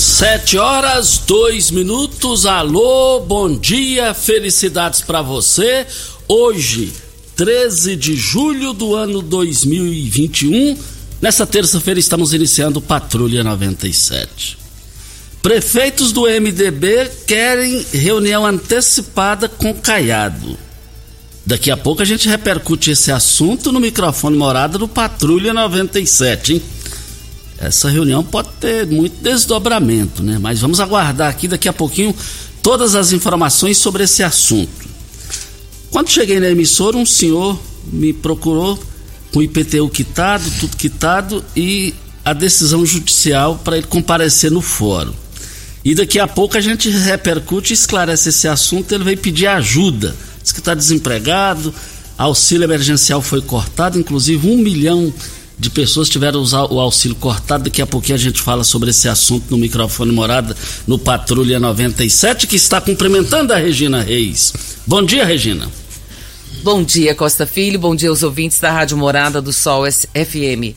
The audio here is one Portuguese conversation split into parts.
Sete horas, dois minutos. Alô, bom dia, felicidades para você. Hoje, 13 de julho do ano 2021. Nessa terça-feira estamos iniciando Patrulha 97. Prefeitos do MDB querem reunião antecipada com Caiado. Daqui a pouco a gente repercute esse assunto no microfone morada do Patrulha 97, hein? Essa reunião pode ter muito desdobramento, né? Mas vamos aguardar aqui daqui a pouquinho todas as informações sobre esse assunto. Quando cheguei na emissora, um senhor me procurou com o IPTU quitado, tudo quitado e a decisão judicial para ele comparecer no fórum. E daqui a pouco a gente repercute e esclarece esse assunto. Ele veio pedir ajuda. Diz que está desempregado, auxílio emergencial foi cortado, inclusive um milhão de pessoas tiveram o auxílio cortado. Daqui a pouquinho a gente fala sobre esse assunto no microfone morada no Patrulha 97, que está cumprimentando a Regina Reis. Bom dia, Regina. Bom dia, Costa Filho. Bom dia aos ouvintes da Rádio Morada do Sol FM.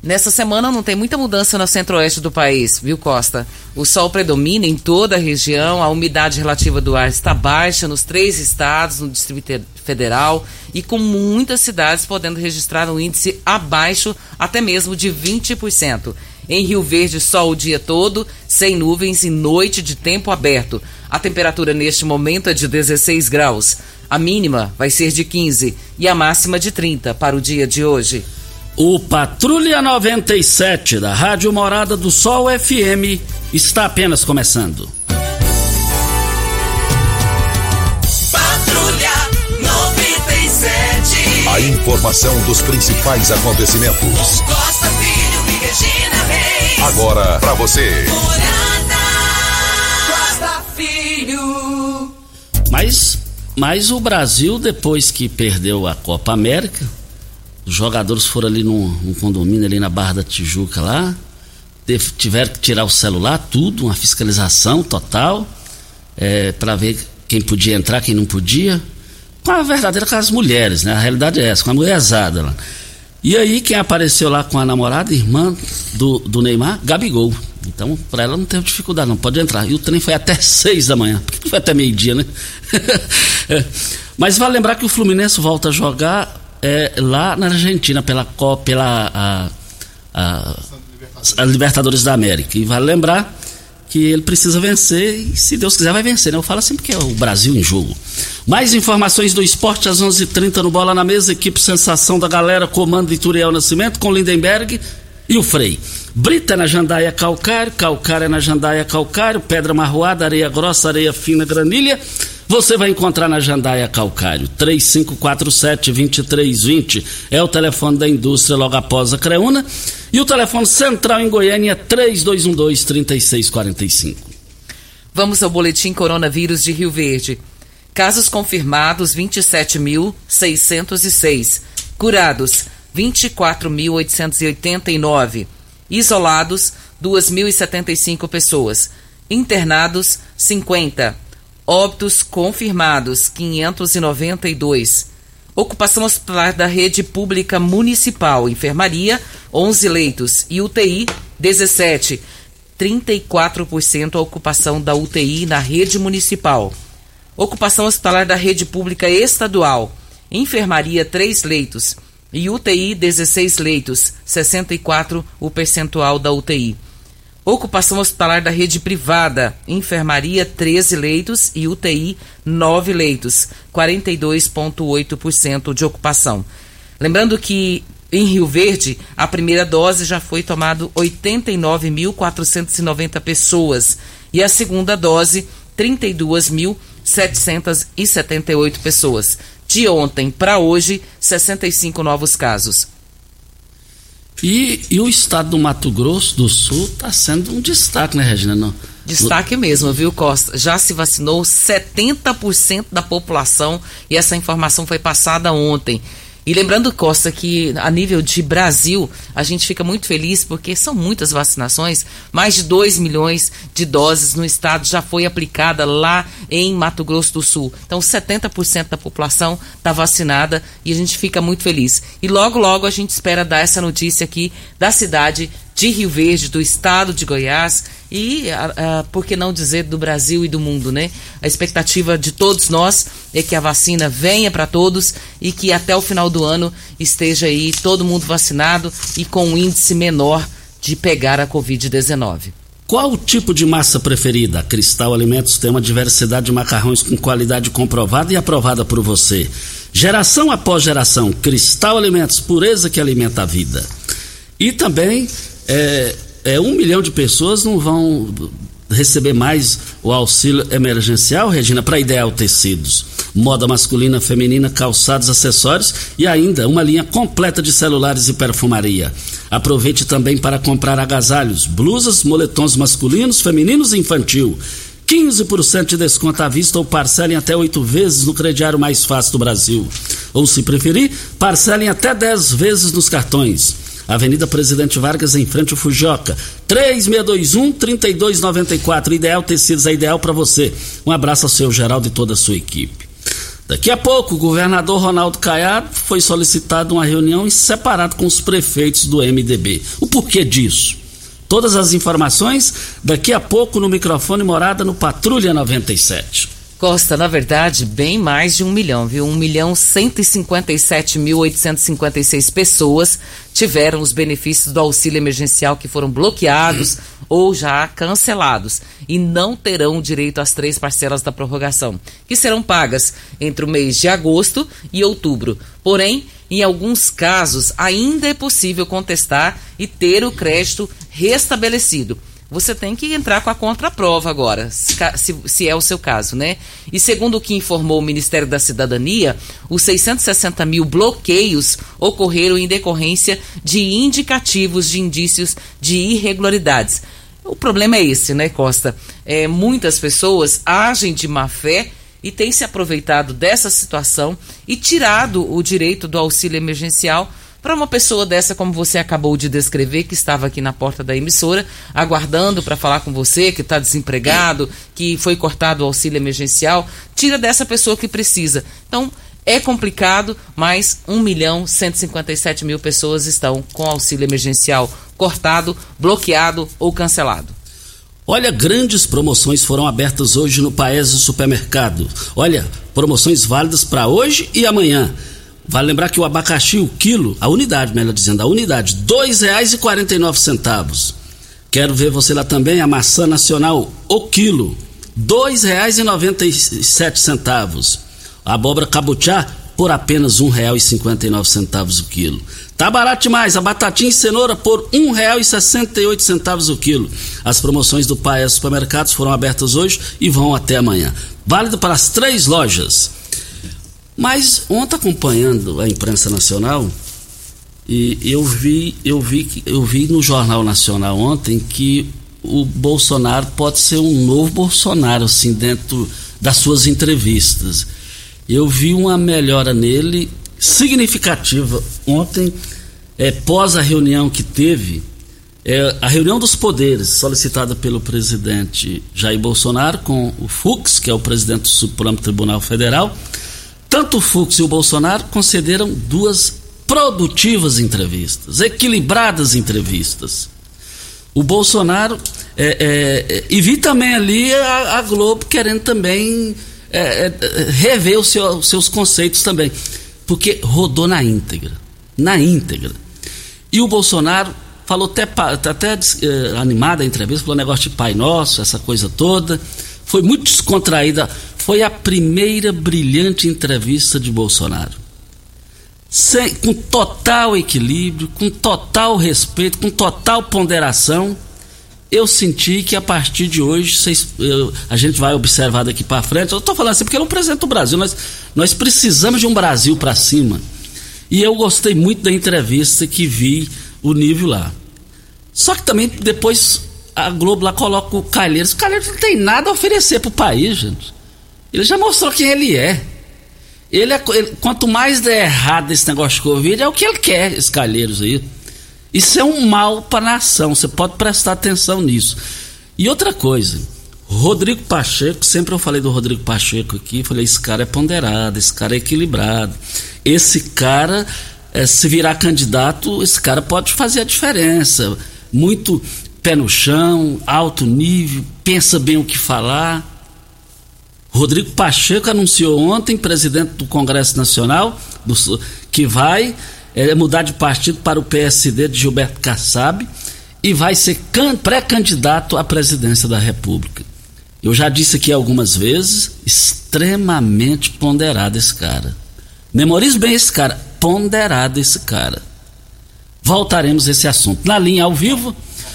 Nessa semana não tem muita mudança no centro-oeste do país, viu, Costa? O sol predomina em toda a região, a umidade relativa do ar está baixa nos três estados, no Distrito Federal, e com muitas cidades podendo registrar um índice abaixo até mesmo de 20%. Em Rio Verde, sol o dia todo, sem nuvens e noite de tempo aberto. A temperatura neste momento é de 16 graus. A mínima vai ser de 15 e a máxima de 30 para o dia de hoje. O Patrulha 97 da Rádio Morada do Sol FM está apenas começando. Patrulha 97. A informação dos principais acontecimentos. Costa Filho e Regina Reis. Agora para você. Morada. Costa Filho. Mas, mas o Brasil, depois que perdeu a Copa América os jogadores foram ali num, num condomínio ali na Barra da Tijuca lá. tiveram que tirar o celular, tudo, uma fiscalização total. É, para ver quem podia entrar, quem não podia. Com a verdadeira com as mulheres, né? A realidade é essa, com a mulherzada lá. E aí quem apareceu lá com a namorada, irmã do, do Neymar, Gabigol. Então, para ela não teve dificuldade, não pode entrar. E o trem foi até seis da manhã. Por que não foi até meio-dia, né? é. Mas vale lembrar que o Fluminense volta a jogar é, lá na Argentina pela Copa, pela a, a, a, Libertadores da América. E vale lembrar que ele precisa vencer e se Deus quiser vai vencer, né? Eu falo sempre que é o Brasil em jogo. Mais informações do esporte às 11:30 h 30 no Bola na Mesa, equipe Sensação da Galera, comando Ituriel Nascimento com Lindenberg e o Frei. Brita na Jandaia Calcário, Calcário na Jandaia Calcário, Pedra Marroada, Areia Grossa, Areia Fina, Granilha você vai encontrar na Jandaia Calcário. 3547-2320 é o telefone da indústria logo após a Creuna. E o telefone central em Goiânia é 3212-3645. Vamos ao boletim coronavírus de Rio Verde. Casos confirmados 27.606. Curados 24.889. Isolados 2.075 pessoas. Internados 50. Óbitos confirmados 592. Ocupação hospitalar da rede pública municipal, enfermaria 11 leitos e UTI 17. 34% a ocupação da UTI na rede municipal. Ocupação hospitalar da rede pública estadual, enfermaria 3 leitos e UTI 16 leitos, 64 o percentual da UTI. Ocupação hospitalar da rede privada, enfermaria 13 leitos e UTI 9 leitos, 42,8% de ocupação. Lembrando que em Rio Verde, a primeira dose já foi tomada 89.490 pessoas e a segunda dose 32.778 pessoas. De ontem para hoje, 65 novos casos. E, e o estado do Mato Grosso do Sul está sendo um destaque, né, Regina? Destaque mesmo, viu, Costa? Já se vacinou 70% da população e essa informação foi passada ontem. E lembrando, Costa, que a nível de Brasil, a gente fica muito feliz porque são muitas vacinações. Mais de 2 milhões de doses no estado já foi aplicada lá em Mato Grosso do Sul. Então, 70% da população está vacinada e a gente fica muito feliz. E logo, logo a gente espera dar essa notícia aqui da cidade de Rio Verde, do estado de Goiás e, a, a, por que não dizer, do Brasil e do mundo, né? A expectativa de todos nós é que a vacina venha para todos e que até o final do ano esteja aí todo mundo vacinado e com um índice menor de pegar a Covid-19. Qual o tipo de massa preferida? Cristal Alimentos tem uma diversidade de macarrões com qualidade comprovada e aprovada por você. Geração após geração, Cristal Alimentos, pureza que alimenta a vida. E também é, é, um milhão de pessoas não vão receber mais o auxílio emergencial, Regina, para Ideal Tecidos. Moda masculina, feminina, calçados, acessórios e ainda uma linha completa de celulares e perfumaria. Aproveite também para comprar agasalhos, blusas, moletons masculinos, femininos e infantil. 15% de desconto à vista ou parcelem até oito vezes no crediário mais fácil do Brasil. Ou, se preferir, parcelem até 10 vezes nos cartões. Avenida Presidente Vargas, em frente ao Fujoca. 3621-3294. Ideal Tecidos é ideal para você. Um abraço ao seu Geraldo e toda a sua equipe. Daqui a pouco, o governador Ronaldo Caiado foi solicitado uma reunião separado com os prefeitos do MDB. O porquê disso? Todas as informações daqui a pouco no microfone morada no Patrulha 97. Costa, na verdade, bem mais de um milhão, viu? Um milhão cento e cinquenta e sete mil oitocentos e cinquenta e seis pessoas tiveram os benefícios do auxílio emergencial que foram bloqueados ou já cancelados e não terão direito às três parcelas da prorrogação, que serão pagas entre o mês de agosto e outubro. Porém, em alguns casos, ainda é possível contestar e ter o crédito restabelecido você tem que entrar com a contraprova agora, se, se, é o seu caso, né? E segundo o que informou o Ministério da Cidadania, os 660 mil bloqueios ocorreram em decorrência de indicativos de indícios de irregularidades. O problema é esse, né, Costa? É, muitas pessoas agem de má fé e têm se aproveitado dessa situação e tirado o direito do auxílio emergencial para uma pessoa dessa, como você acabou de descrever, que estava aqui na porta da emissora, aguardando para falar com você, que está desempregado, que foi cortado o auxílio emergencial, tira dessa pessoa que precisa. Então, é complicado, mas 1 milhão 157 mil pessoas estão com auxílio emergencial cortado, bloqueado ou cancelado. Olha, grandes promoções foram abertas hoje no Paese Supermercado. Olha, promoções válidas para hoje e amanhã. Vale lembrar que o abacaxi, o quilo, a unidade, melhor dizendo, a unidade, R$ 2,49. Quero ver você lá também, a maçã nacional, o quilo, R$ 2,97. A abóbora cabotiá, por apenas R$ 1,59 o quilo. Tá barato demais, a batatinha e cenoura por R$ 1,68 o quilo. As promoções do Paes Supermercados foram abertas hoje e vão até amanhã. Válido para as três lojas. Mas ontem acompanhando a imprensa nacional, e eu vi, eu vi, eu vi no Jornal Nacional ontem que o Bolsonaro pode ser um novo Bolsonaro, assim, dentro das suas entrevistas. Eu vi uma melhora nele significativa ontem, é, pós a reunião que teve, é, a reunião dos poderes solicitada pelo presidente Jair Bolsonaro com o Fux, que é o presidente do Supremo Tribunal Federal. Tanto o Fux e o Bolsonaro concederam duas produtivas entrevistas, equilibradas entrevistas. O Bolsonaro é, é, e vi também ali a, a Globo querendo também é, é, rever seu, os seus conceitos também. Porque rodou na íntegra. Na íntegra. E o Bolsonaro falou até, até é, animada a entrevista, falou negócio de Pai Nosso, essa coisa toda. Foi muito descontraída. Foi a primeira brilhante entrevista de Bolsonaro. Sem, com total equilíbrio, com total respeito, com total ponderação eu senti que a partir de hoje eu, a gente vai observar daqui para frente. Eu estou falando assim porque ele é um presidente do Brasil. Nós, nós precisamos de um Brasil para cima. E eu gostei muito da entrevista que vi o nível lá. Só que também depois a Globo lá coloca o Calheiros. O Calheiros não tem nada a oferecer para o país, gente. Ele já mostrou quem ele é. Ele, é, ele quanto mais der errado esse negócio de Covid, é o que ele quer, esses Calheiros aí. Isso é um mal para a nação, você pode prestar atenção nisso. E outra coisa, Rodrigo Pacheco, sempre eu falei do Rodrigo Pacheco aqui, falei, esse cara é ponderado, esse cara é equilibrado. Esse cara, é, se virar candidato, esse cara pode fazer a diferença. Muito pé no chão, alto nível, pensa bem o que falar. Rodrigo Pacheco anunciou ontem, presidente do Congresso Nacional, do, que vai é mudar de partido para o PSD de Gilberto Kassab e vai ser pré-candidato à presidência da República. Eu já disse aqui algumas vezes, extremamente ponderado esse cara. Memorize bem esse cara, ponderado esse cara. Voltaremos a esse assunto. Na linha ao vivo,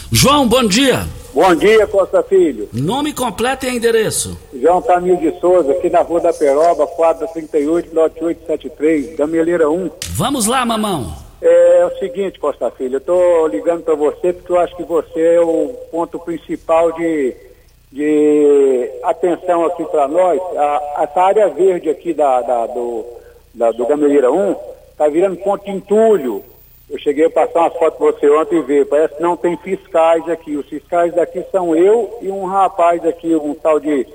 João, bom dia. Bom dia, Costa Filho. Nome completo e endereço. João Tamir de Souza, aqui na Rua da Peroba, quadra 38, lote 873, Gameleira 1. Vamos lá, mamão. É, é o seguinte, Costa Filho, eu estou ligando para você porque eu acho que você é o ponto principal de, de atenção aqui para nós. A, essa área verde aqui da, da do, da, do Gameleira 1 está virando ponto de entulho eu cheguei a passar umas fotos para você ontem e ver, parece que não tem fiscais aqui. Os fiscais daqui são eu e um rapaz aqui, um tal de,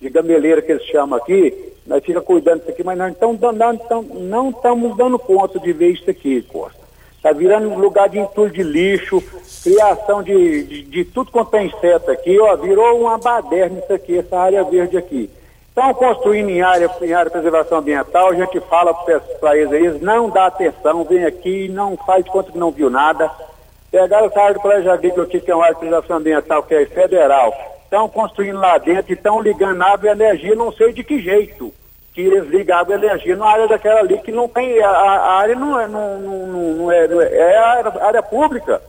de gameleira que eles chamam aqui. Nós fica cuidando disso aqui, mas nós não, não estamos dando conta de ver isso aqui, Costa. Está virando um lugar de entulho de lixo, criação de, de, de tudo quanto é inseto aqui, ó, virou uma baderna isso aqui, essa área verde aqui. Estão construindo em área, em área de preservação ambiental, a gente fala para eles aí, não dá atenção, vem aqui, não faz conta que não viu nada. Pegaram essa área do Colégio Agrícola aqui, que é uma área de preservação ambiental, que é federal. Estão construindo lá dentro e estão ligando água e energia, não sei de que jeito. Que eles ligam água e energia na área daquela ali, que não tem, a, a área não é, não, não, não é, é, é área, área pública,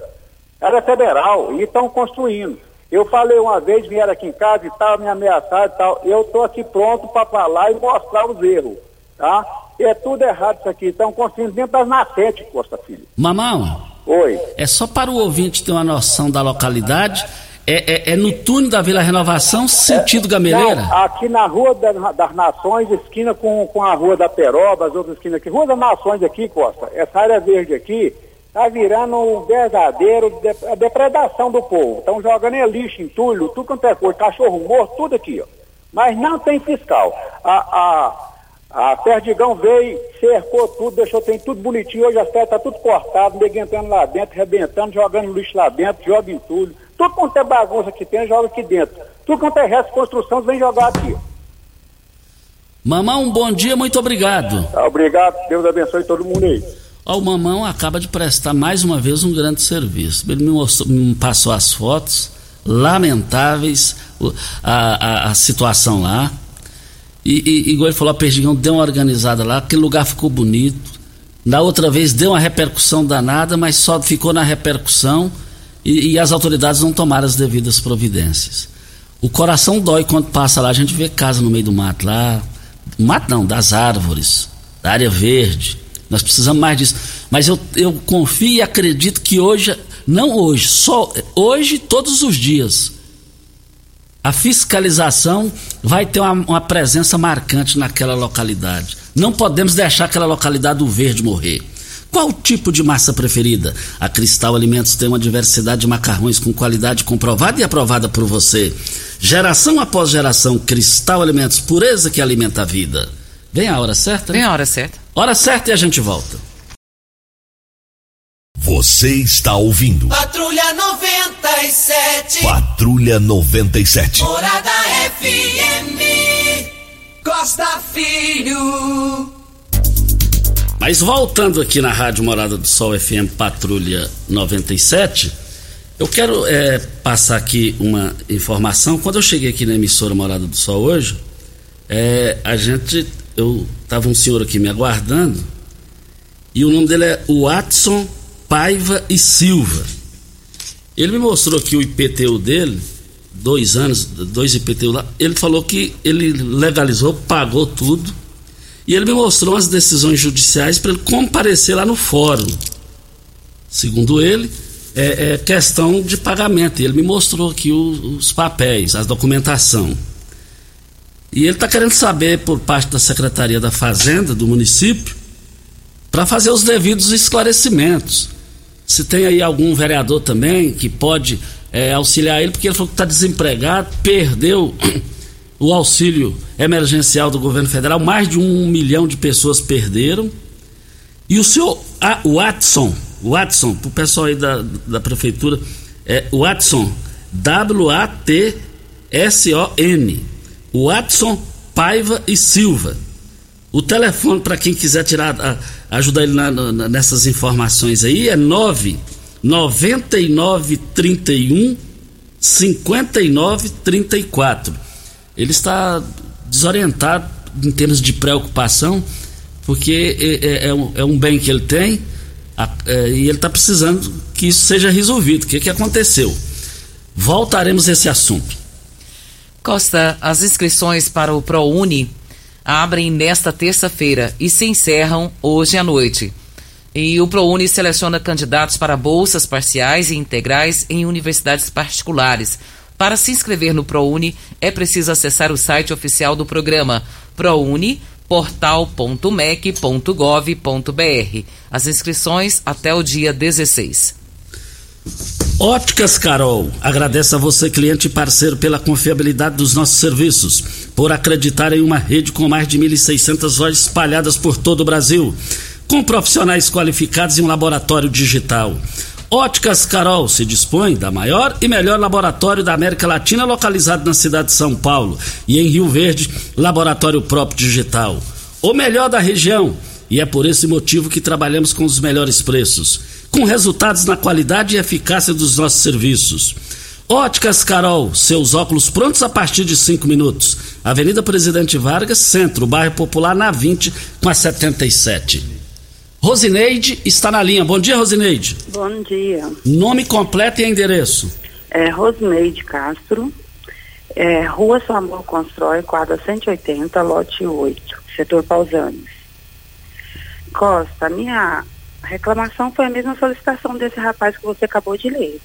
área federal, e estão construindo. Eu falei uma vez, vieram aqui em casa e tal, me ameaçaram e tal. Eu estou aqui pronto para falar e mostrar os erros, tá? É tudo errado isso aqui. Estão construindo dentro das nascentes, Costa Filho. Mamão. Oi. É só para o ouvinte ter uma noção da localidade. É, é, é no túnel da Vila Renovação, sentido é, Gameleira? Não, aqui na Rua das, das Nações, esquina com, com a Rua da Peroba, as outras esquinas aqui. Rua das Nações aqui, Costa. Essa área verde aqui, Está virando um verdadeiro de, a depredação do povo. Estão jogando lixo, entulho, tudo quanto é coisa, cachorro morto, tudo aqui, ó. Mas não tem fiscal. A, a, a Perdigão veio, cercou tudo, deixou, tem tudo bonitinho. Hoje as terras estão tá tudo cortado, ninguém entrando lá dentro, rebentando, jogando lixo lá dentro, joga entulho. Tudo quanto é bagunça que tem, joga aqui dentro. Tudo quanto é resto de construção, vem jogar aqui. Mamão, um bom dia, muito obrigado. Obrigado, Deus abençoe todo mundo aí. O Mamão acaba de prestar mais uma vez um grande serviço. Ele me, mostrou, me passou as fotos lamentáveis, a, a, a situação lá. E, e igual ele falou, a Perdigão deu uma organizada lá, aquele lugar ficou bonito. Na outra vez deu uma repercussão danada, mas só ficou na repercussão e, e as autoridades não tomaram as devidas providências. O coração dói quando passa lá, a gente vê casa no meio do mato lá. Mato não, das árvores, da área verde. Nós precisamos mais disso. Mas eu, eu confio e acredito que hoje, não hoje, só hoje, todos os dias, a fiscalização vai ter uma, uma, presença marcante naquela localidade. Não podemos deixar aquela localidade do verde morrer. Qual tipo de massa preferida? A Cristal Alimentos tem uma diversidade de macarrões com qualidade comprovada e aprovada por você. Geração após geração, Cristal Alimentos, pureza que alimenta a vida. Vem a hora certa? Vem a hora certa. Hora certa e a gente volta. Você está ouvindo. Patrulha 97. Patrulha 97. Morada FM. Costa Filho. Mas voltando aqui na Rádio Morada do Sol FM Patrulha 97, eu quero é, passar aqui uma informação. Quando eu cheguei aqui na emissora Morada do Sol hoje, é, a gente. Eu tava um senhor aqui me aguardando e o nome dele é Watson Paiva e Silva. Ele me mostrou aqui o IPTU dele, dois anos, dois IPTU lá. Ele falou que ele legalizou, pagou tudo. E ele me mostrou as decisões judiciais para ele comparecer lá no fórum. Segundo ele, é, é questão de pagamento. Ele me mostrou aqui os, os papéis, a documentação. E ele está querendo saber, por parte da Secretaria da Fazenda do município, para fazer os devidos esclarecimentos. Se tem aí algum vereador também que pode é, auxiliar ele, porque ele falou que está desempregado, perdeu o auxílio emergencial do governo federal, mais de um milhão de pessoas perderam. E o senhor ah, Watson, Watson, para o pessoal aí da, da prefeitura, é Watson, W-A-T-S-O-N, Watson Paiva e Silva. O telefone para quem quiser tirar, ajudar ele na, na, nessas informações aí é 9 99 31 59 34. Ele está desorientado em termos de preocupação, porque é, é, é, um, é um, bem que ele tem a, é, e ele está precisando que isso seja resolvido. O que, que aconteceu? Voltaremos a esse assunto. Costa, as inscrições para o ProUni abrem nesta terça-feira e se encerram hoje à noite. E o ProUni seleciona candidatos para bolsas parciais e integrais em universidades particulares. Para se inscrever no ProUni, é preciso acessar o site oficial do programa ProUni portal.mec.gov.br. As inscrições até o dia 16. Óticas Carol, agradece a você, cliente e parceiro, pela confiabilidade dos nossos serviços, por acreditar em uma rede com mais de 1.600 lojas espalhadas por todo o Brasil, com profissionais qualificados e um laboratório digital. Óticas Carol se dispõe da maior e melhor laboratório da América Latina, localizado na cidade de São Paulo, e em Rio Verde, laboratório próprio digital. O melhor da região, e é por esse motivo que trabalhamos com os melhores preços com resultados na qualidade e eficácia dos nossos serviços. Óticas Carol, seus óculos prontos a partir de cinco minutos. Avenida Presidente Vargas, Centro, bairro Popular, na 20, com a 77. Rosineide está na linha. Bom dia, Rosineide. Bom dia. Nome completo e endereço. É Rosineide Castro, é, Rua Samuel Constrói, quadra 180, lote 8, setor Pausanes. Costa, minha a reclamação foi a mesma solicitação desse rapaz que você acabou de ler.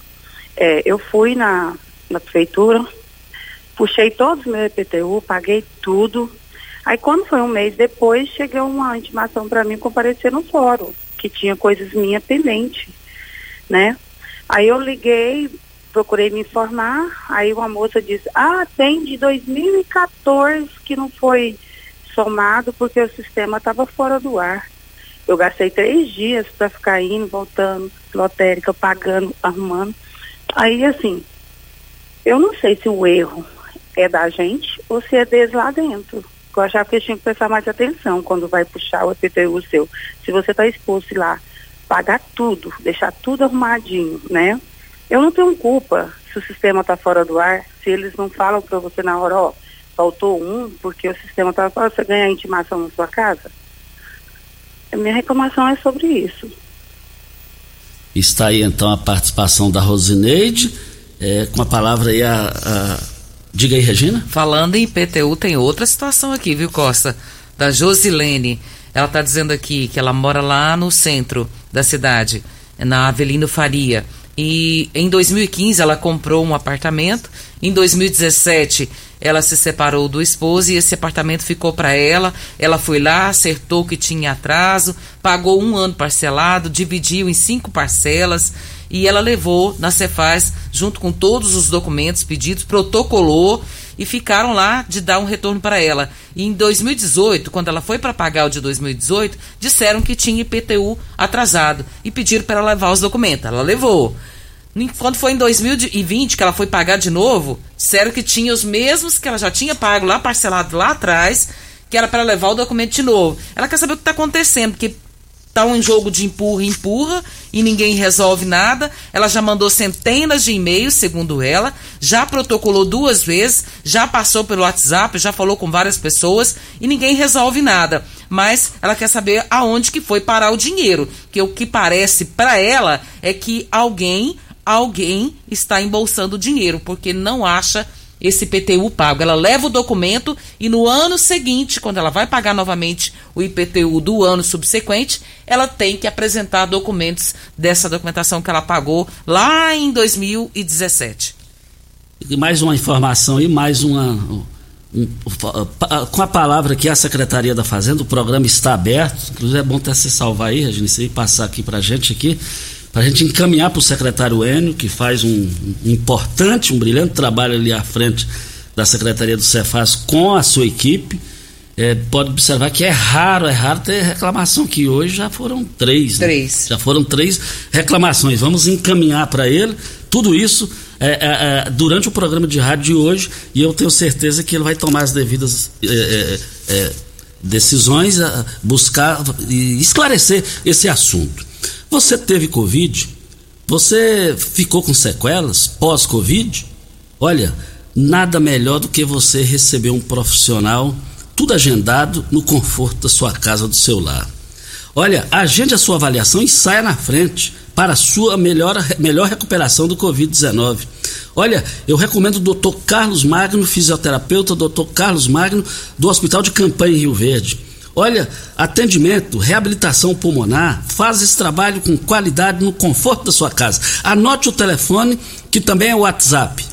É, eu fui na, na prefeitura, puxei todos os meus IPTU, paguei tudo. Aí quando foi um mês depois, chegou uma intimação para mim comparecer no fórum, que tinha coisas minhas pendentes, né? Aí eu liguei, procurei me informar, aí uma moça disse, ah, tem de 2014 que não foi somado porque o sistema estava fora do ar. Eu gastei três dias para ficar indo, voltando, lotérica, pagando, arrumando. Aí, assim, eu não sei se o erro é da gente ou se é deles lá dentro. Eu achava que eles tinham que prestar mais atenção quando vai puxar o EPTU seu. Se você está exposto lá, pagar tudo, deixar tudo arrumadinho, né? Eu não tenho culpa se o sistema está fora do ar, se eles não falam para você na hora, ó, faltou um, porque o sistema estava para você ganhar intimação na sua casa. A minha reclamação é sobre isso. Está aí então a participação da Rosineide, é, com a palavra aí a, a, Diga aí, Regina. Falando em IPTU, tem outra situação aqui, viu, Costa? Da Josilene. Ela está dizendo aqui que ela mora lá no centro da cidade, na Avelino Faria. E em 2015 ela comprou um apartamento. Em 2017 ela se separou do esposo e esse apartamento ficou para ela. Ela foi lá, acertou que tinha atraso, pagou um ano parcelado, dividiu em cinco parcelas e ela levou na Cefaz, junto com todos os documentos pedidos, protocolou e ficaram lá de dar um retorno para ela. E em 2018, quando ela foi para pagar o de 2018, disseram que tinha IPTU atrasado e pediram para ela levar os documentos. Ela levou. Quando foi em 2020 que ela foi pagar de novo, disseram que tinha os mesmos que ela já tinha pago lá, parcelado lá atrás, que era para levar o documento de novo. Ela quer saber o que está acontecendo, porque tá um jogo de empurra empurra e ninguém resolve nada. Ela já mandou centenas de e-mails, segundo ela, já protocolou duas vezes, já passou pelo WhatsApp, já falou com várias pessoas e ninguém resolve nada. Mas ela quer saber aonde que foi parar o dinheiro, que o que parece para ela é que alguém alguém está embolsando dinheiro, porque não acha esse IPTU pago. Ela leva o documento e no ano seguinte, quando ela vai pagar novamente o IPTU do ano subsequente, ela tem que apresentar documentos dessa documentação que ela pagou lá em 2017. E mais uma informação aí, mais uma. Um, com a palavra aqui, a Secretaria da Fazenda, o programa está aberto. Inclusive é bom até se salvar aí, Regina, e passar aqui para a gente aqui para a gente encaminhar para o secretário Enio, que faz um, importante, um brilhante trabalho ali à frente da Secretaria do Cefaz com a sua equipe. É, pode observar que é raro, é raro ter reclamação, que hoje já foram três. Né? Três. Já foram três reclamações. Vamos encaminhar para ele tudo isso é, é, é, durante o programa de rádio de hoje e eu tenho certeza que ele vai tomar as devidas é, é, decisões, buscar e esclarecer esse assunto. Você teve Covid? Você ficou com sequelas pós-Covid? Olha, nada melhor do que você receber um profissional, tudo agendado no conforto da sua casa, do seu lar. Olha, agende a sua avaliação e saia na frente para a sua melhor, melhor recuperação do Covid-19. Olha, eu recomendo o Dr. Carlos Magno, fisioterapeuta, Dr. Carlos Magno, do Hospital de Campanha em Rio Verde. Olha, atendimento, reabilitação pulmonar, faz esse trabalho com qualidade no conforto da sua casa. Anote o telefone, que também é o WhatsApp: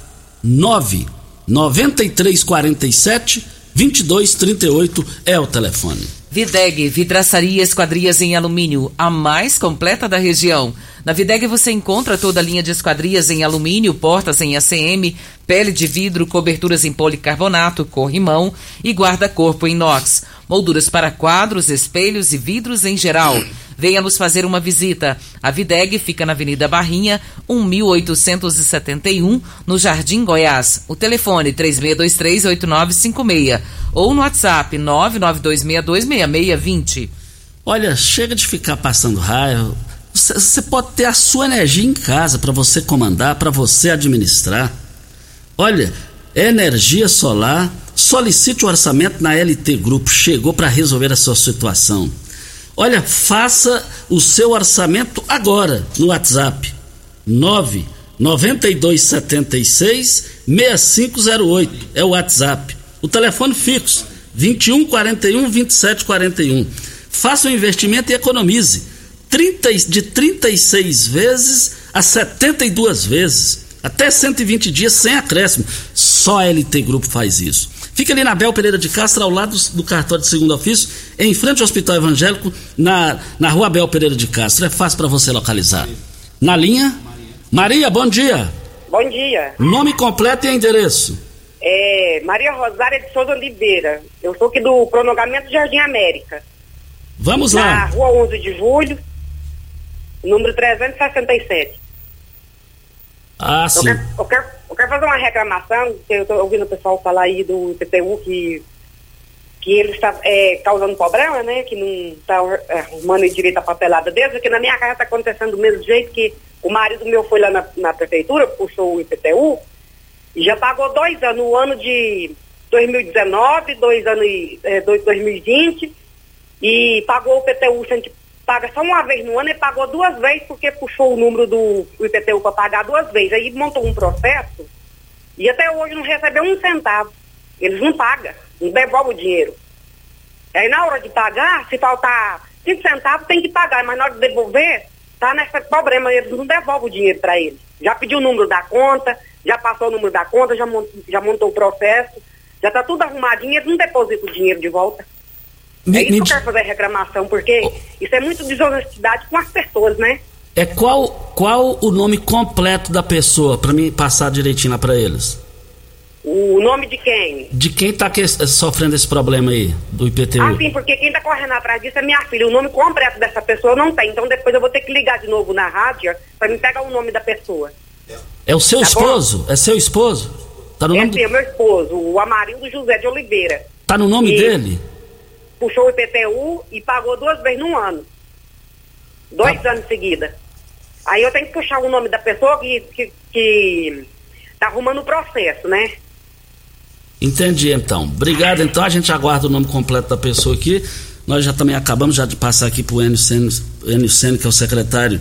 9 9347 2238 é o telefone. Videg, vidraçaria esquadrias em alumínio, a mais completa da região. Na Videg você encontra toda a linha de esquadrias em alumínio, portas em ACM, pele de vidro, coberturas em policarbonato, corrimão e guarda-corpo inox. Molduras para quadros, espelhos e vidros em geral. Venha nos fazer uma visita. A Videg fica na Avenida Barrinha, 1871, no Jardim Goiás. O telefone 36238956 ou no WhatsApp 992626620. Olha, chega de ficar passando raiva você pode ter a sua energia em casa para você comandar, para você administrar. Olha, energia solar, solicite o orçamento na LT Grupo. Chegou para resolver a sua situação. Olha, faça o seu orçamento agora no WhatsApp 9 9276 6508 é o WhatsApp. O telefone fixo 21 41 27 41. Faça o um investimento e economize 30, de 36 vezes a 72 vezes. Até 120 dias sem acréscimo. Só a LT Grupo faz isso. Fica ali na Bel Pereira de Castro, ao lado do, cartório de segundo ofício, em frente ao Hospital Evangélico, na, na rua Bel Pereira de Castro. É fácil para você localizar. Na linha? Maria, bom dia. Bom dia. Nome completo e endereço. É Maria Rosária de Souza Oliveira. Eu sou aqui do prolongamento Jardim América. Vamos na lá. Na rua 11 de julho, número 367. Ah, sim. Eu quero, eu quero, eu quero fazer uma reclamação, que eu estou ouvindo o pessoal falar aí do IPTU que, que ele está é, causando problema, né? Que não está é, arrumando direito a papelada desde que na minha casa está acontecendo do mesmo jeito que o marido meu foi lá na, na prefeitura, puxou o IPTU e já pagou dois anos, no ano de 2019, dois anos e, é, dois, 2020 e pagou o a gente paga só uma vez no ano, ele pagou duas vezes porque puxou o número do IPTU para pagar duas vezes. Aí montou um processo e até hoje não recebeu um centavo. Eles não pagam, não devolvem o dinheiro. Aí na hora de pagar, se faltar 5 centavos, tem que pagar, mas na hora de devolver, tá nesse problema, eles não devolvem o dinheiro para eles. Já pediu o número da conta, já passou o número da conta, já, montou, já montou o processo, já está tudo arrumadinho, eles não depositam o dinheiro de volta. É isso que eu quero fazer reclamação, porque oh. isso é muito desonestidade com as pessoas, né? É qual, qual o nome completo da pessoa, para mim passar direitinho lá para eles? O nome de quem? De quem está sofrendo esse problema aí, do IPTU? Ah, sim, porque quem está correndo atrás disso é minha filha. O nome completo dessa pessoa não tem. Então depois eu vou ter que ligar de novo na rádio para me pegar o nome da pessoa. É o seu tá esposo? Bom? É seu esposo? Tá no é nome sim, do... é meu esposo, o Amarildo José de Oliveira. Tá no nome e dele? Puxou o IPTU e pagou duas vezes num ano. Dois tá. anos em seguida. Aí eu tenho que puxar o nome da pessoa que, que, que tá arrumando o processo, né? Entendi então. Obrigado então. A gente aguarda o nome completo da pessoa aqui. Nós já também acabamos já de passar aqui para o Enio Sene, que é o secretário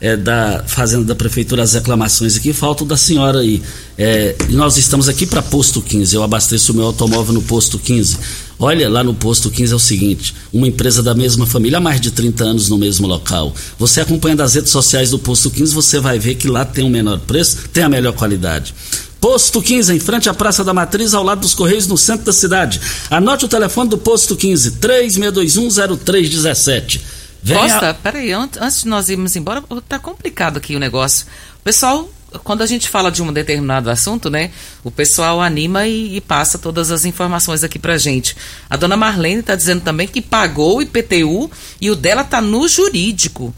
é, da Fazenda da Prefeitura as reclamações aqui, falta o da senhora aí. É, nós estamos aqui para posto 15, eu abasteço o meu automóvel no posto 15. Olha, lá no posto 15 é o seguinte: uma empresa da mesma família há mais de 30 anos no mesmo local. Você acompanhando as redes sociais do posto 15, você vai ver que lá tem o menor preço, tem a melhor qualidade. Posto 15, em frente à Praça da Matriz, ao lado dos Correios, no centro da cidade. Anote o telefone do Posto 15, 36210317. Venha... Costa, peraí, antes de nós irmos embora, tá complicado aqui o negócio. Pessoal, quando a gente fala de um determinado assunto, né, o pessoal anima e, e passa todas as informações aqui pra gente. A dona Marlene tá dizendo também que pagou o IPTU e o dela tá no jurídico.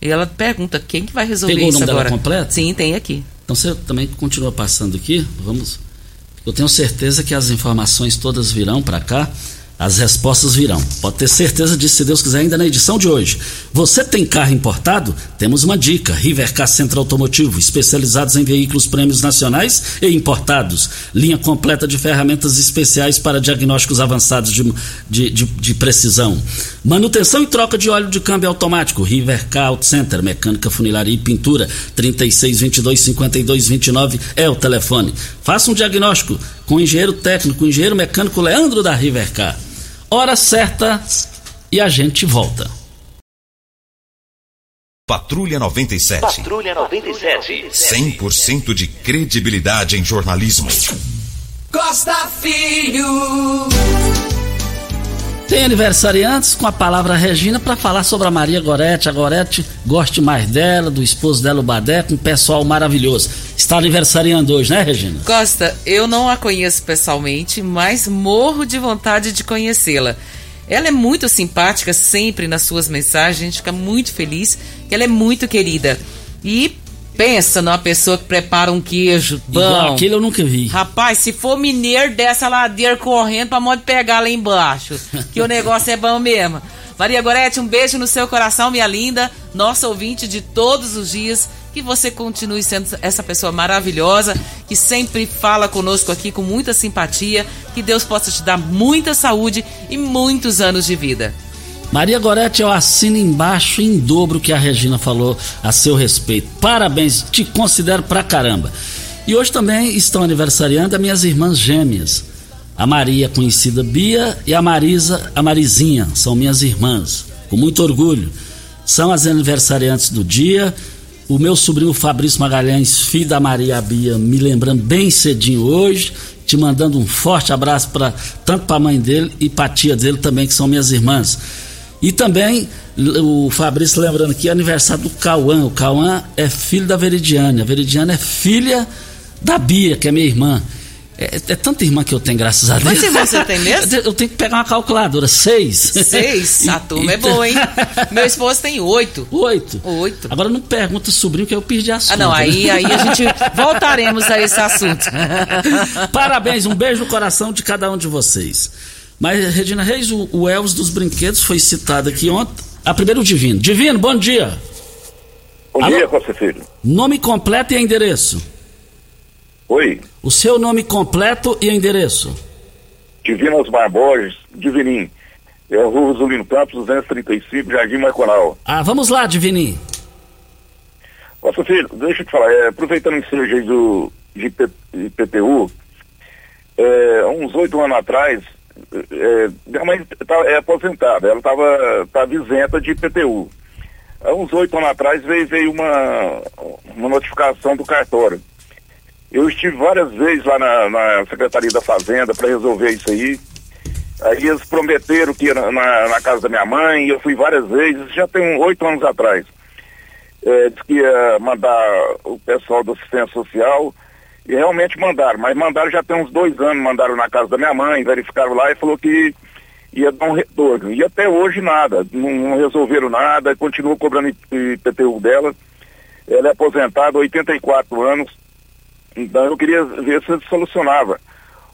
E ela pergunta quem que vai resolver Pegou isso o nome agora. Dela completo? Sim, tem aqui. Então você também continua passando aqui, vamos. Eu tenho certeza que as informações todas virão para cá as respostas virão. Pode ter certeza disso, se Deus quiser, ainda na edição de hoje. Você tem carro importado? Temos uma dica. Rivercar Centro Automotivo, especializados em veículos prêmios nacionais e importados. Linha completa de ferramentas especiais para diagnósticos avançados de, de, de, de precisão. Manutenção e troca de óleo de câmbio automático. Rivercar Auto Center, mecânica, funilaria e pintura. 36 22 52 29 é o telefone. Faça um diagnóstico com o engenheiro técnico, o engenheiro mecânico Leandro da Rivercar hora certa e a gente volta. Patrulha 97. Patrulha 97. 100% de credibilidade em jornalismo. Costa Filho. Tem aniversariantes com a palavra Regina para falar sobre a Maria Gorete. A Gorete goste mais dela, do esposo dela, o Badé, com um pessoal maravilhoso. Está aniversariando hoje, né, Regina? Costa, eu não a conheço pessoalmente, mas morro de vontade de conhecê-la. Ela é muito simpática sempre nas suas mensagens, a gente fica muito feliz ela é muito querida. E Pensa numa pessoa que prepara um queijo bom. Igual aquele eu nunca vi. Rapaz, se for mineiro dessa ladeira correndo pra modo pegar lá embaixo. que o negócio é bom mesmo. Maria Gorete, um beijo no seu coração, minha linda. Nossa ouvinte de todos os dias. Que você continue sendo essa pessoa maravilhosa, que sempre fala conosco aqui com muita simpatia. Que Deus possa te dar muita saúde e muitos anos de vida. Maria Gorete, eu assino embaixo em dobro que a Regina falou a seu respeito. Parabéns, te considero pra caramba. E hoje também estão aniversariando as minhas irmãs gêmeas. A Maria, conhecida Bia, e a Marisa, a Marizinha, são minhas irmãs. Com muito orgulho. São as aniversariantes do dia. O meu sobrinho Fabrício Magalhães, filho da Maria Bia, me lembrando bem cedinho hoje, te mandando um forte abraço para tanto para a mãe dele e para a tia dele também, que são minhas irmãs. E também o Fabrício lembrando aqui, aniversário do Cauã. O Cauã é filho da Veridiane. A Veridiane é filha da Bia, que é minha irmã. É, é, tanta irmã que eu tenho, graças a Deus. Quantas irmãs você tem mesmo? Eu tenho que pegar uma calculadora. Seis. Seis? a turma é boa, hein? Meu esposo tem oito. Oito? Oito. Agora não pergunta sobrinho que eu perdi assunto. Ah, não. Aí, né? aí a gente voltaremos a esse assunto. Parabéns, um beijo no coração de cada um de vocês. Mas, Regina Reis, o, o Elvis dos Brinquedos foi citado aqui ontem. A primeiro o Divino. Divino, bom dia. Bom Alô? dia, Costa Filho. Nome completo e endereço. Oi. O seu nome completo e endereço. Divino Osmar Borges, Divinim. É o Rua Rosolino Campos, 235, Jardim Marconal. Ah, vamos lá, Divinim. Nossa filho, deixa eu te falar, é, aproveitando o ensejo aí do, de IPTU, é, uns oito anos atrás, é, minha mãe tá, é aposentada, ela estava tá isenta de IPTU. Há uns oito anos atrás veio, veio uma, uma notificação do cartório. Eu estive várias vezes lá na, na Secretaria da Fazenda para resolver isso aí. Aí eles prometeram que ia na, na, na, casa da minha mãe, eu fui várias vezes, já tem oito anos atrás. É, que ia mandar o pessoal da assistência social e realmente mandaram, mas mandaram já tem uns dois anos, mandaram na casa da minha mãe, verificaram lá e falou que ia dar um retorno. E até hoje nada, não, não resolveram nada, continuam cobrando IPTU dela. Ela é aposentada, 84 anos, então eu queria ver se solucionava.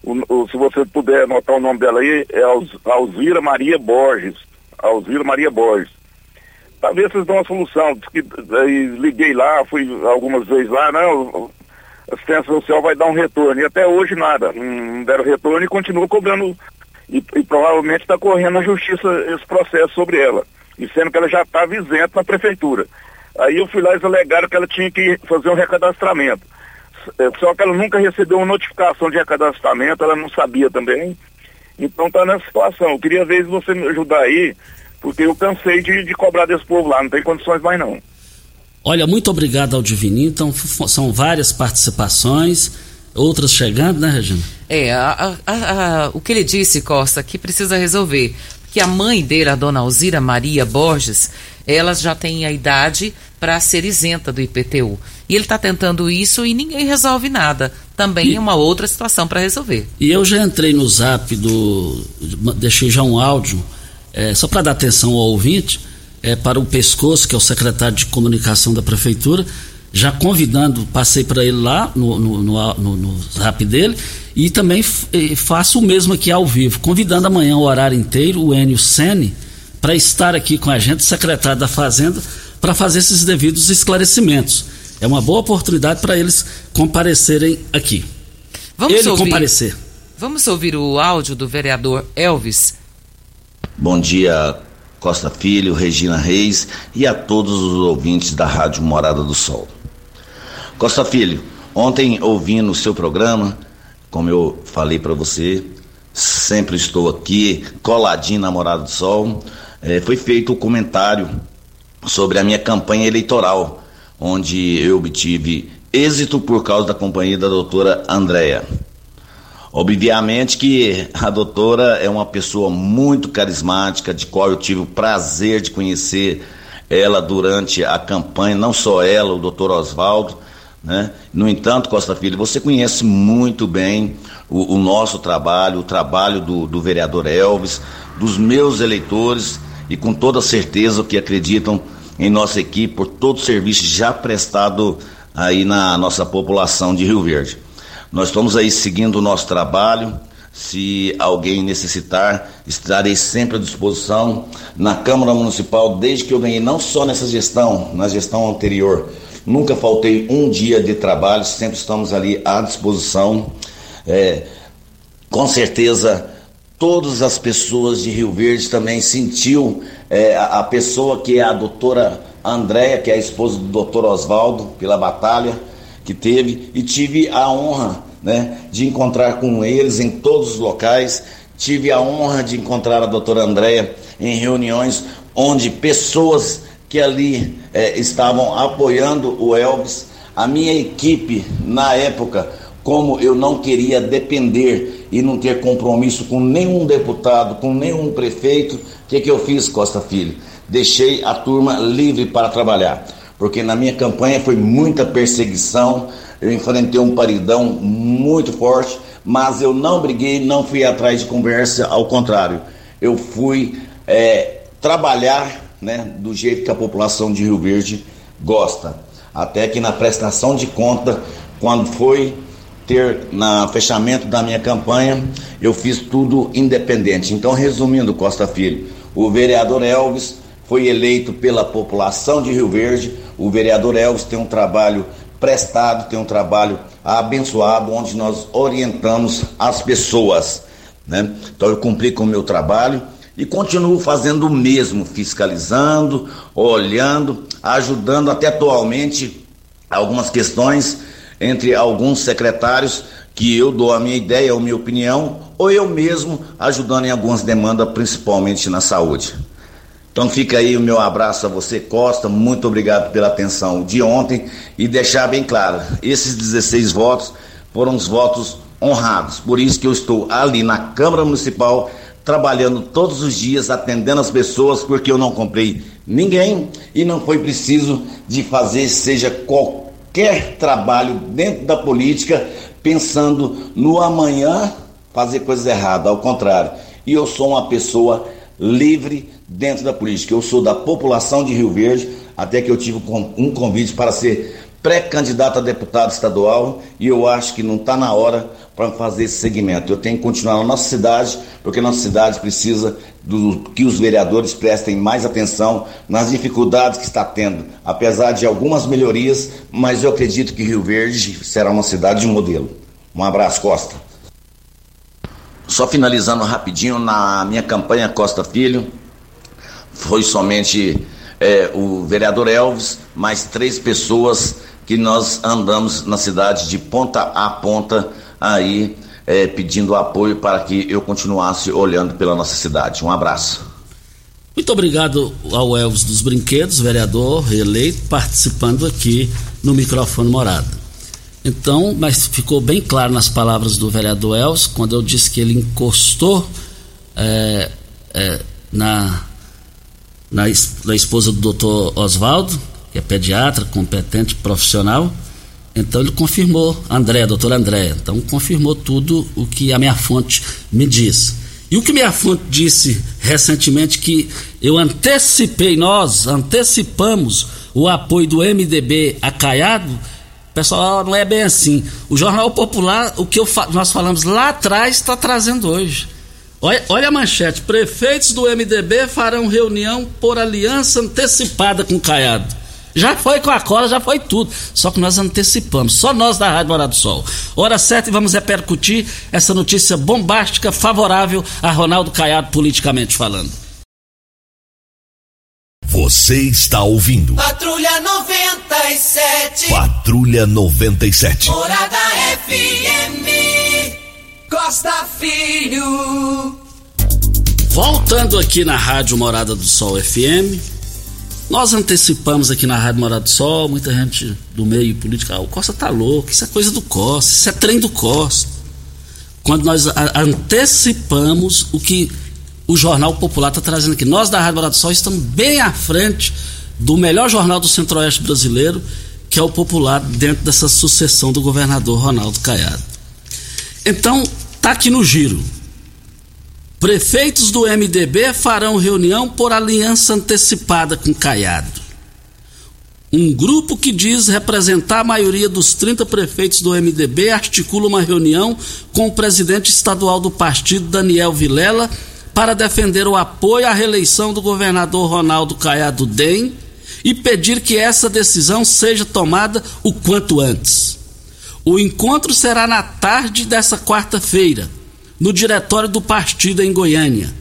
O, o, se você puder anotar o nome dela aí, é Alzira Maria Borges. Alzira Maria Borges. Talvez vocês dão uma solução. Que, aí, liguei lá, fui algumas vezes lá, não, assistência social vai dar um retorno. E até hoje nada. Não deram retorno e continua cobrando. E, e provavelmente está correndo na justiça esse processo sobre ela. E sendo que ela já estava isenta na prefeitura. Aí eu fui lá e alegaram que ela tinha que fazer um recadastramento. É, só que ela nunca recebeu uma notificação de recadastramento, ela não sabia também. Então está nessa situação. Eu queria ver se você me ajudar aí, porque eu cansei de, de cobrar desse povo lá, não tem condições mais não. Olha, muito obrigado ao Divininho. Então, são várias participações, outras chegando, né, Regina? É, a, a, a, o que ele disse, Costa, que precisa resolver. Que a mãe dele, a dona Alzira Maria Borges, ela já tem a idade para ser isenta do IPTU. E ele está tentando isso e ninguém resolve nada. Também e, é uma outra situação para resolver. E eu já entrei no zap do. Deixei já um áudio, é, só para dar atenção ao ouvinte é, para o Pescoço, que é o secretário de comunicação da prefeitura, já convidando, passei para ele lá no, no, no, no, no zap dele, e também faço o mesmo aqui ao vivo, convidando amanhã o horário inteiro o Enio Sene para estar aqui com a gente, secretário da Fazenda, para fazer esses devidos esclarecimentos. É uma boa oportunidade para eles comparecerem aqui. Vamos Ele ouvir, comparecer. Vamos ouvir o áudio do vereador Elvis. Bom dia, Costa Filho, Regina Reis e a todos os ouvintes da Rádio Morada do Sol. Costa Filho, ontem ouvindo o seu programa, como eu falei para você, sempre estou aqui coladinho na Morada do Sol, é, foi feito o um comentário sobre a minha campanha eleitoral, onde eu obtive êxito por causa da companhia da doutora Andréa. Obviamente que a doutora é uma pessoa muito carismática, de qual eu tive o prazer de conhecer ela durante a campanha, não só ela, o doutor Oswaldo. Né? No entanto, Costa Filho, você conhece muito bem o, o nosso trabalho, o trabalho do, do, vereador Elvis, dos meus eleitores e com toda certeza que acreditam em nossa equipe por todo o serviço já prestado aí na nossa população de Rio Verde. Nós estamos aí seguindo o nosso trabalho. Se alguém necessitar, estarei sempre à disposição na Câmara Municipal, desde que eu ganhei, não só nessa gestão, na gestão anterior. Nunca faltei um dia de trabalho, sempre estamos ali à disposição. É, com certeza, todas as pessoas de Rio Verde também sentiu é, a, pessoa que é a doutora Andréia, que é a esposa do doutor Oswaldo, pela batalha que teve e tive a honra né, de encontrar com eles em todos os locais. Tive a honra de encontrar a doutora Andréia em reuniões onde pessoas que ali é, estavam apoiando o Elvis, a minha equipe na época, como eu não queria depender e não ter compromisso com nenhum deputado, com nenhum prefeito, o que, que eu fiz, Costa Filho? Deixei a turma livre para trabalhar porque na minha campanha foi muita perseguição, eu enfrentei um paridão muito forte, mas eu não briguei, não fui atrás de conversa, ao contrário, eu fui é, trabalhar né, do jeito que a população de Rio Verde gosta. Até que na prestação de conta, quando foi ter na fechamento da minha campanha, eu fiz tudo independente. Então, resumindo, Costa Filho, o vereador Elvis foi eleito pela população de Rio Verde. O vereador Elvis tem um trabalho prestado, tem um trabalho abençoado, onde nós orientamos as pessoas. Né? Então eu cumpri com o meu trabalho e continuo fazendo o mesmo, fiscalizando, olhando, ajudando até atualmente algumas questões entre alguns secretários que eu dou a minha ideia, a minha opinião, ou eu mesmo ajudando em algumas demandas, principalmente na saúde. Então fica aí o meu abraço a você, Costa. Muito obrigado pela atenção de ontem e deixar bem claro, esses 16 votos foram os votos honrados. Por isso que eu estou ali na Câmara Municipal trabalhando todos os dias, atendendo as pessoas, porque eu não comprei ninguém e não foi preciso de fazer seja qualquer trabalho dentro da política pensando no amanhã fazer coisas erradas, ao contrário. E eu sou uma pessoa livre dentro da política. Eu sou da população de Rio Verde, até que eu tive um convite para ser pré-candidato a deputado estadual e eu acho que não está na hora para fazer esse segmento. Eu tenho que continuar na nossa cidade, porque nossa cidade precisa do, que os vereadores prestem mais atenção nas dificuldades que está tendo, apesar de algumas melhorias, mas eu acredito que Rio Verde será uma cidade de modelo. Um abraço, Costa. Só finalizando rapidinho, na minha campanha Costa Filho, foi somente é, o vereador Elvis, mais três pessoas que nós andamos na cidade de ponta a ponta aí é, pedindo apoio para que eu continuasse olhando pela nossa cidade. Um abraço. Muito obrigado ao Elvis dos Brinquedos, vereador reeleito, participando aqui no microfone morada. Então, mas ficou bem claro nas palavras do vereador Elvis, quando eu disse que ele encostou é, é, na, na, na esposa do doutor Oswaldo, que é pediatra, competente, profissional. Então ele confirmou, André, doutor André, então confirmou tudo o que a minha fonte me diz. E o que minha fonte disse recentemente que eu antecipei, nós antecipamos o apoio do MDB a Caiado, pessoal, não é bem assim. O Jornal Popular, o que fa nós falamos lá atrás, está trazendo hoje. Olha, olha, a manchete: prefeitos do MDB farão reunião por aliança antecipada com Caiado. Já foi com a cola, já foi tudo. Só que nós antecipamos, só nós da Rádio Morado do Sol. Hora certa e vamos repercutir essa notícia bombástica, favorável a Ronaldo Caiado, politicamente falando. Você está ouvindo. Patrulha 97. Patrulha 97. Morada FM. Costa Filho. Voltando aqui na Rádio Morada do Sol FM, nós antecipamos aqui na Rádio Morado do Sol, muita gente do meio político, ah, o Costa tá louco, isso é coisa do Costa, isso é trem do Costa. Quando nós antecipamos o que o Jornal Popular está trazendo aqui. Nós da Rádio Morado do Sol estamos bem à frente do melhor jornal do Centro-Oeste brasileiro, que é o Popular, dentro dessa sucessão do governador Ronaldo Caiado. Então, tá aqui no giro. Prefeitos do MDB farão reunião por aliança antecipada com Caiado. Um grupo que diz representar a maioria dos 30 prefeitos do MDB articula uma reunião com o presidente estadual do partido, Daniel Vilela, para defender o apoio à reeleição do governador Ronaldo Caiado DEM e pedir que essa decisão seja tomada o quanto antes. O encontro será na tarde dessa quarta-feira no diretório do partido em Goiânia.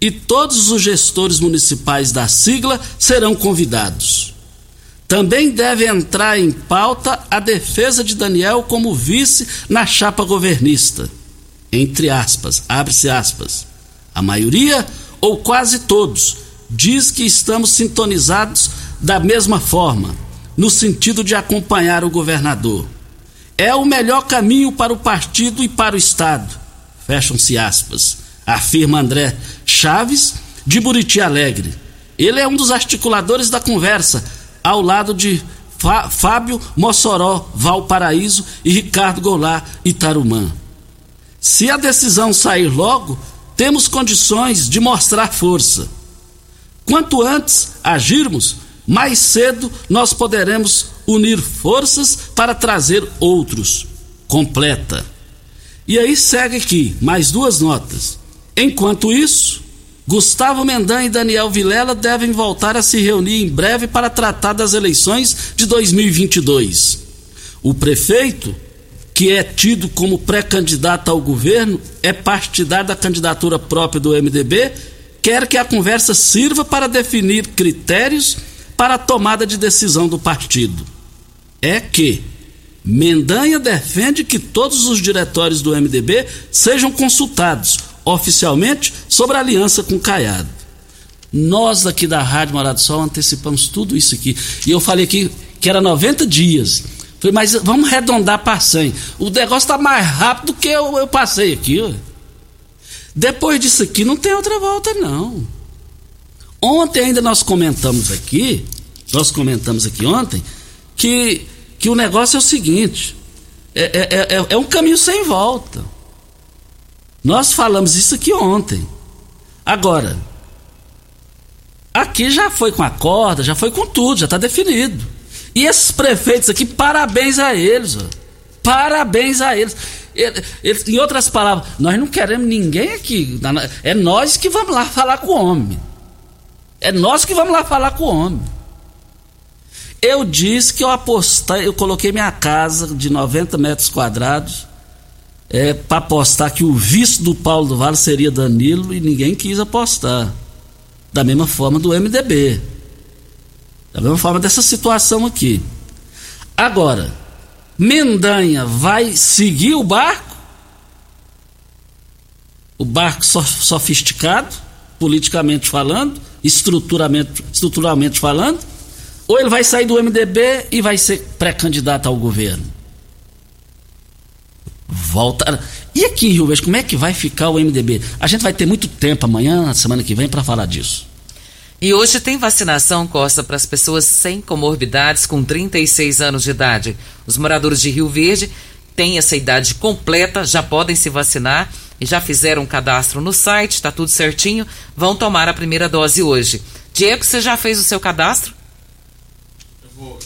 E todos os gestores municipais da sigla serão convidados. Também deve entrar em pauta a defesa de Daniel como vice na chapa governista. Entre aspas, abre-se aspas. A maioria, ou quase todos, diz que estamos sintonizados da mesma forma, no sentido de acompanhar o governador. É o melhor caminho para o partido e para o Estado Fecham-se aspas. Afirma André Chaves, de Buriti Alegre. Ele é um dos articuladores da conversa, ao lado de Fá, Fábio Mossoró, Valparaíso e Ricardo Goulart, Itarumã. Se a decisão sair logo, temos condições de mostrar força. Quanto antes agirmos, mais cedo nós poderemos unir forças para trazer outros. Completa. E aí segue aqui mais duas notas. Enquanto isso, Gustavo Mendan e Daniel Vilela devem voltar a se reunir em breve para tratar das eleições de 2022. O prefeito que é tido como pré-candidato ao governo, é partidário da candidatura própria do MDB, quer que a conversa sirva para definir critérios para a tomada de decisão do partido. É que Mendanha defende que todos os diretórios do MDB sejam consultados oficialmente sobre a aliança com Caiado. Nós aqui da Rádio Morado do Sol antecipamos tudo isso aqui. E eu falei aqui que era 90 dias. Falei, mas vamos arredondar para 100. O negócio está mais rápido do que eu, eu passei aqui. Ué. Depois disso aqui não tem outra volta, não. Ontem ainda nós comentamos aqui, nós comentamos aqui ontem, que, que o negócio é o seguinte: é, é, é, é um caminho sem volta. Nós falamos isso aqui ontem. Agora, aqui já foi com a corda, já foi com tudo, já está definido. E esses prefeitos aqui, parabéns a eles. Ó. Parabéns a eles. Eles, em outras palavras, nós não queremos ninguém aqui. É nós que vamos lá falar com o homem. É nós que vamos lá falar com o homem. Eu disse que eu apostei, eu coloquei minha casa de 90 metros quadrados é, para apostar que o vice do Paulo do Vale seria Danilo e ninguém quis apostar. Da mesma forma do MDB. Da mesma forma dessa situação aqui. Agora, Mendanha vai seguir o barco? O barco sofisticado, politicamente falando, estruturalmente, estruturalmente falando? Ou ele vai sair do MDB e vai ser pré-candidato ao governo? Volta. E aqui em Rio Verde, como é que vai ficar o MDB? A gente vai ter muito tempo amanhã, semana que vem, para falar disso. E hoje tem vacinação, Costa, para as pessoas sem comorbidades com 36 anos de idade. Os moradores de Rio Verde têm essa idade completa, já podem se vacinar e já fizeram um cadastro no site, está tudo certinho, vão tomar a primeira dose hoje. Diego, você já fez o seu cadastro? Eu vou,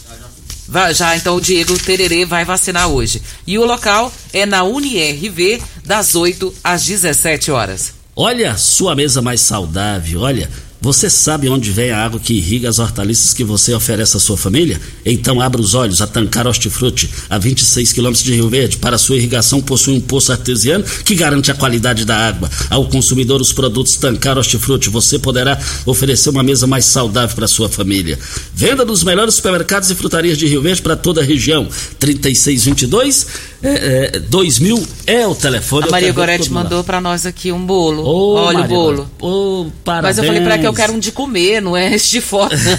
já, já, então o Diego Tererê vai vacinar hoje. E o local é na UniRV, das 8 às 17 horas. Olha, sua mesa mais saudável, olha. Você sabe onde vem a água que irriga as hortaliças que você oferece à sua família? Então abra os olhos. A Tancar Hortifruti, a 26 quilômetros de Rio Verde, para sua irrigação possui um poço artesiano que garante a qualidade da água. Ao consumidor os produtos Tancar Hortifruti, você poderá oferecer uma mesa mais saudável para sua família. Venda dos melhores supermercados e frutarias de Rio Verde para toda a região. 3622 é, é, 2000 é o telefone. A Maria Gorete mandou para nós aqui um bolo. Ô, Olha Maria, o bolo. Ô, Mas eu falei para que eu quero um de comer, não é esse de foto, não.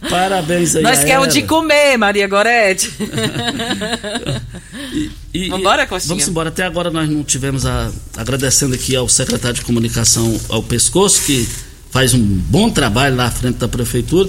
parabéns aí. Nós queremos um de comer, Maria Gorete. e, e, Vambora, Costinha? Vamos embora. Até agora nós não tivemos a. Agradecendo aqui ao secretário de comunicação, ao Pescoço, que faz um bom trabalho lá à frente da prefeitura.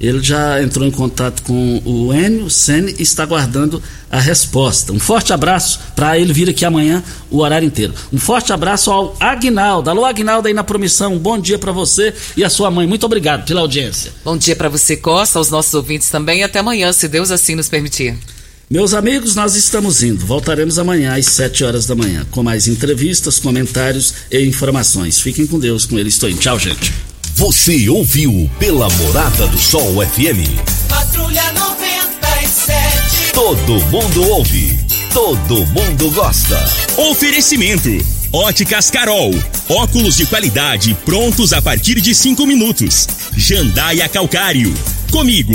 Ele já entrou em contato com o Enio Sene e está aguardando a resposta. Um forte abraço para ele vir aqui amanhã o horário inteiro. Um forte abraço ao Agnaldo. Alô, Agnaldo aí na promissão. Um bom dia para você e a sua mãe. Muito obrigado pela audiência. Bom dia para você, Costa, aos nossos ouvintes também e até amanhã, se Deus assim nos permitir. Meus amigos, nós estamos indo. Voltaremos amanhã às 7 horas da manhã com mais entrevistas, comentários e informações. Fiquem com Deus, com ele estou indo. Tchau, gente. Você ouviu pela Morada do Sol FM. Patrulha 97. Todo mundo ouve. Todo mundo gosta. Oferecimento. Óticas Carol. Óculos de qualidade prontos a partir de cinco minutos. Jandaia Calcário. Comigo.